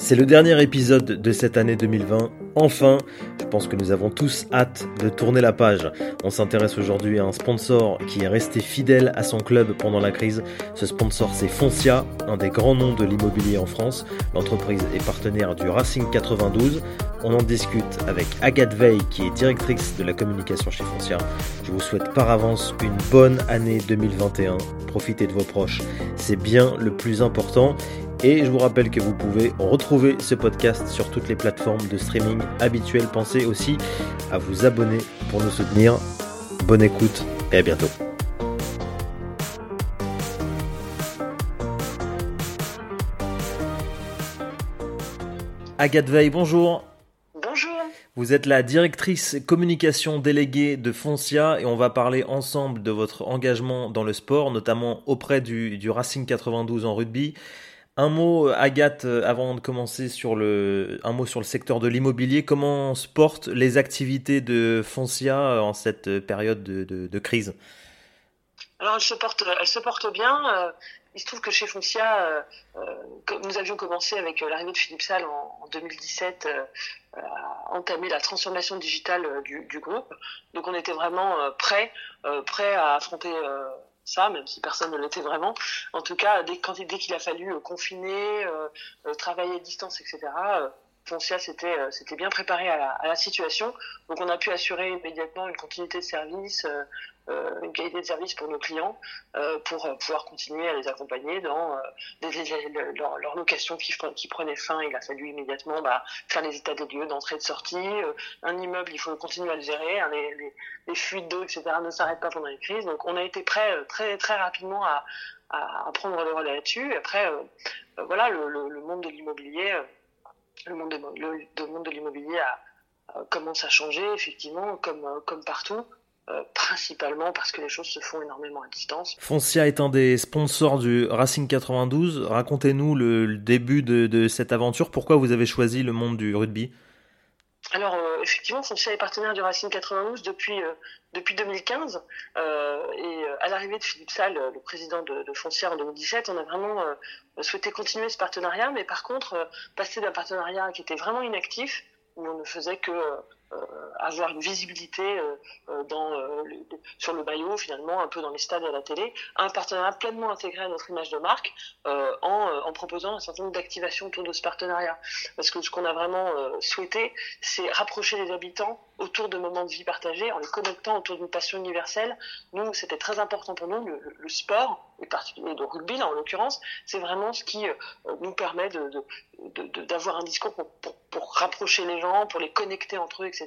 C'est le dernier épisode de cette année 2020. Enfin, je pense que nous avons tous hâte de tourner la page. On s'intéresse aujourd'hui à un sponsor qui est resté fidèle à son club pendant la crise. Ce sponsor, c'est Foncia, un des grands noms de l'immobilier en France. L'entreprise est partenaire du Racing 92. On en discute avec Agathe Veil, qui est directrice de la communication chez Foncia. Je vous souhaite par avance une bonne année 2021. Profitez de vos proches, c'est bien le plus important. Et je vous rappelle que vous pouvez retrouver ce podcast sur toutes les plateformes de streaming habituelles. Pensez aussi à vous abonner pour nous soutenir. Bonne écoute et à bientôt. Agathe Veil, bonjour. Bonjour. Vous êtes la directrice communication déléguée de Foncia et on va parler ensemble de votre engagement dans le sport, notamment auprès du, du Racing 92 en rugby. Un mot, Agathe, avant de commencer sur le, un mot sur le secteur de l'immobilier. Comment se portent les activités de Foncia en cette période de, crise? Alors, elles se portent, bien. Il se trouve que chez Foncia, euh, nous avions commencé avec l'arrivée de Philippe Salle en, en 2017 euh, à entamer la transformation digitale du, du, groupe. Donc, on était vraiment prêts, prêts à affronter ça, même si personne ne l'était vraiment. En tout cas, dès, dès qu'il a fallu euh, confiner, euh, euh, travailler à distance, etc., Foncia s'était c'était bien préparé à la, situation. Donc on a pu assurer immédiatement une continuité de service, euh, une qualité de service pour nos clients, euh, pour pouvoir continuer à les accompagner dans euh, leur, location qui, prenait fin. Il a fallu immédiatement bah, faire les états des lieux d'entrée et de sortie. un immeuble, il faut continuer à le gérer. Hein, les, fuites d'eau, etc. ne s'arrêtent pas pendant les crises. Donc on a été prêt très très rapidement à, prendre le relais là-dessus. Après, voilà, le, monde de l'immobilier le monde de, le, le monde de l'immobilier commence à changer effectivement comme comme partout euh, principalement parce que les choses se font énormément à distance. Foncia est un des sponsors du Racing 92. Racontez-nous le, le début de, de, cette aventure. Pourquoi vous avez choisi le monde du rugby? Alors euh, effectivement, Foncia est partenaire du Racing 92 depuis euh, depuis 2015 euh, et à l'arrivée de Philippe Salle, le président de, de, en 2017, on a vraiment souhaité continuer ce partenariat, mais par contre passer d'un partenariat qui était vraiment inactif où on ne faisait que euh, avoir une visibilité euh, euh, sur le maillot, finalement, un peu dans les stades et à la télé, un partenariat pleinement intégré à notre image de marque en, proposant un certain nombre d'activations autour de ce partenariat. Parce que ce qu'on a vraiment souhaité, c'est rapprocher les habitants autour de moments de vie partagés, en les connectant autour d'une passion universelle. Nous, c'était très important pour nous, le, sport, et particulièrement le rugby, là, en l'occurrence, c'est vraiment ce qui nous permet d'avoir un discours pour, pour, rapprocher les gens, pour les connecter entre eux, etc.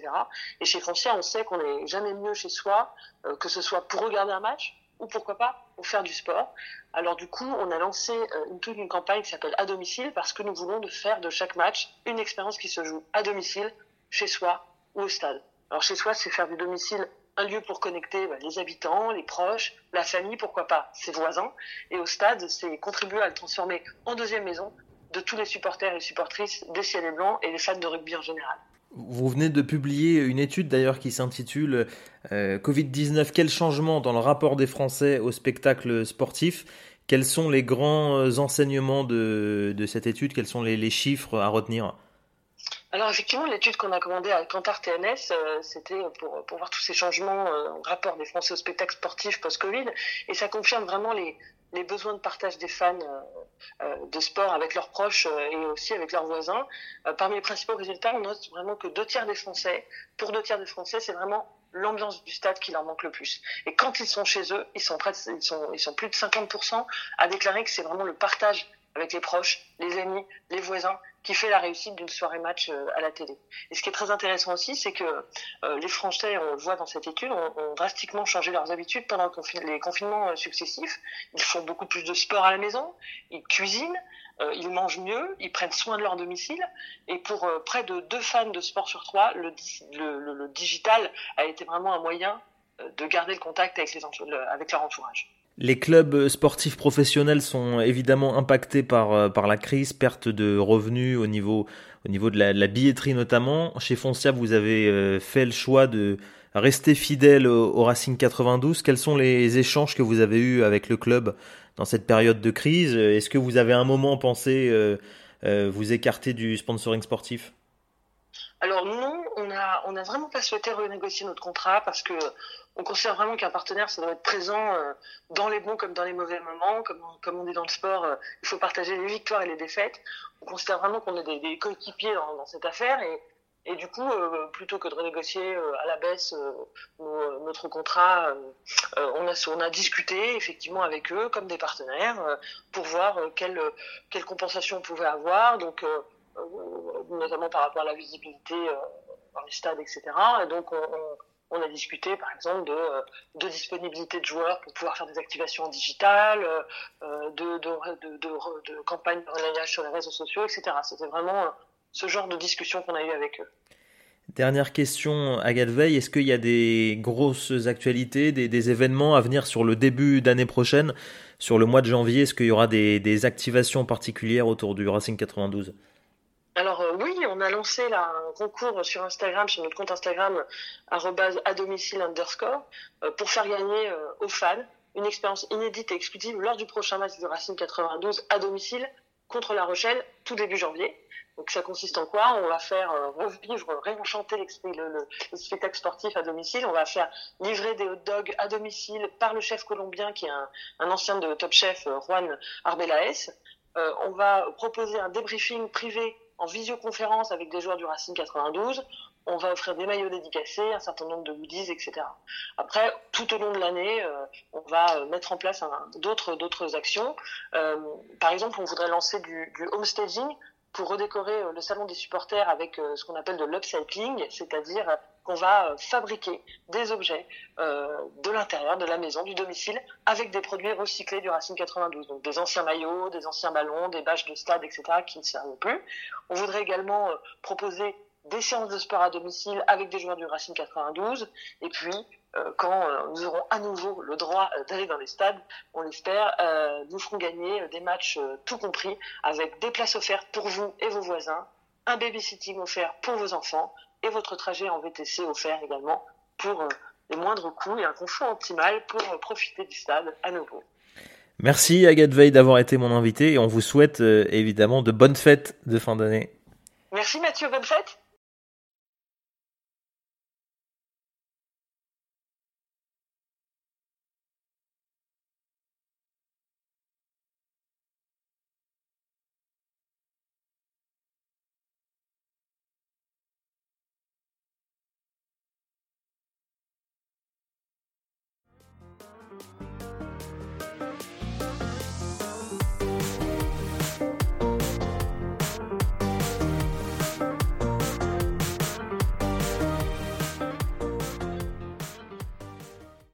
Et chez Foncia, on sait qu'on n'est jamais mieux chez soi, euh, que ce soit pour regarder un match ou pourquoi pas pour faire du sport. Alors du coup, on a lancé euh, une, toute une campagne qui s'appelle à domicile parce que nous voulons de faire de chaque match une expérience qui se joue à domicile, chez soi ou au stade. Alors chez soi, c'est faire du domicile un lieu pour connecter bah, les habitants, les proches, la famille, pourquoi pas ses voisins. Et au stade, c'est contribuer à le transformer en deuxième maison de tous les supporters et supportrices des Ciel et Blancs et les fans de rugby en général. Vous venez de publier une étude d'ailleurs qui s'intitule euh, Covid-19, quel changement dans le rapport des Français au spectacle sportif? Quels sont les grands enseignements de, cette étude? Quels sont les chiffres à retenir? Alors effectivement, l'étude qu'on a commandée à Cantar TNS, euh, c'était pour, voir tous ces changements euh, en rapport des Français au spectacle sportif post-Covid, et ça confirme vraiment les, besoins de partage des fans euh, de sport avec leurs proches et aussi avec leurs voisins. parmi les principaux résultats, on note vraiment que deux tiers des Français, pour deux tiers des Français, c'est vraiment l'ambiance du stade qui leur manque le plus. Et quand ils sont chez eux, ils sont, près ils sont plus de 50% à déclarer que c'est vraiment le partage avec les proches, les amis, les voisins qui fait la réussite d'une soirée match euh, à la télé. Et ce qui est très intéressant aussi, c'est que euh, les Français, on le voit dans cette étude, ont, drastiquement changé leurs habitudes pendant les confinements euh, successifs. Ils font beaucoup plus de sport à la maison, ils cuisinent, ils mangent mieux, ils prennent soin de leur domicile. Et pour près de deux fans de sport sur trois, le, digital a été vraiment un moyen de garder le contact avec leur entourage. Les clubs sportifs professionnels sont évidemment impactés par, euh, par la crise, perte de revenus au niveau, au niveau de la, billetterie notamment. Chez Foncia, vous avez euh, fait le choix de rester fidèle au, Racing 92. Quels sont les échanges que vous avez eus avec le club dans cette période de crise? Est-ce que vous avez un moment pensé euh, vous écarter du sponsoring sportif? Alors non, on n'a on a vraiment pas souhaité renégocier notre contrat parce que on considère vraiment qu'un partenaire, ça doit être présent euh, dans les bons comme dans les mauvais moments. Comme, comme on dit dans le sport, euh, il faut partager les victoires et les défaites. On considère vraiment qu'on est des, coéquipiers dans, cette affaire et, du coup, euh, plutôt que de renégocier à la baisse notre contrat, on, a, on a discuté effectivement avec eux comme des partenaires pour voir quelle, quelle compensation on pouvait avoir. Donc notamment par rapport à la visibilité euh, dans les stades, etc. Et donc, on, a discuté, par exemple, de, euh, de, disponibilité de joueurs pour pouvoir faire des activations digitales, euh, de, de, de, campagnes de relayage sur les réseaux sociaux, etc. C'était vraiment ce genre de discussion qu'on a eu avec eux. Dernière question, Agathe Veil, est-ce qu'il y a des grosses actualités, des, événements à venir sur le début d'année prochaine, sur le mois de janvier? Est-ce qu'il y aura des activations particulières autour du Racing 92 alors euh, oui, on a lancé là, un concours sur Instagram, sur notre compte Instagram à domicile underscore, euh, pour faire gagner euh, aux fans une expérience inédite et exclusive lors du prochain match de Racing 92 à domicile contre La Rochelle, tout début janvier. Donc ça consiste en quoi? On va faire revivre, réenchanter le, le, spectacle sportif à domicile. On va faire livrer des hot dogs à domicile par le chef colombien qui est un, un ancien de Top Chef, Juan Arbelaes. on va proposer un débriefing privé en visioconférence avec des joueurs du Racing 92. On va offrir des maillots dédicacés, un certain nombre de goodies, etc. Après, tout au long de l'année, euh, on va euh, mettre en place d'autres actions. Euh, par exemple, on voudrait lancer du, du homestaging pour redécorer le salon des supporters avec ce qu'on appelle de l'upcycling, c'est-à-dire qu'on va fabriquer des objets de l'intérieur de la maison, du domicile, avec des produits recyclés du Racing 92, donc des anciens maillots, des anciens ballons, des bâches de stade, etc., qui ne servent plus. On voudrait également proposer des séances de sport à domicile avec des joueurs du Racing 92, et puis euh, quand euh, nous aurons à nouveau le droit euh, d'aller dans les stades, on l'espère, nous ferons gagner des matchs tout compris avec des places offertes pour vous et vos voisins, un babysitting offert pour vos enfants et votre trajet en VTC offert également pour les moindres coûts et un confort optimal pour profiter du stade à nouveau. Merci Agathe Veil d'avoir été mon invité et on vous souhaite évidemment de bonnes fêtes de fin d'année. Merci Mathieu, bonne fête.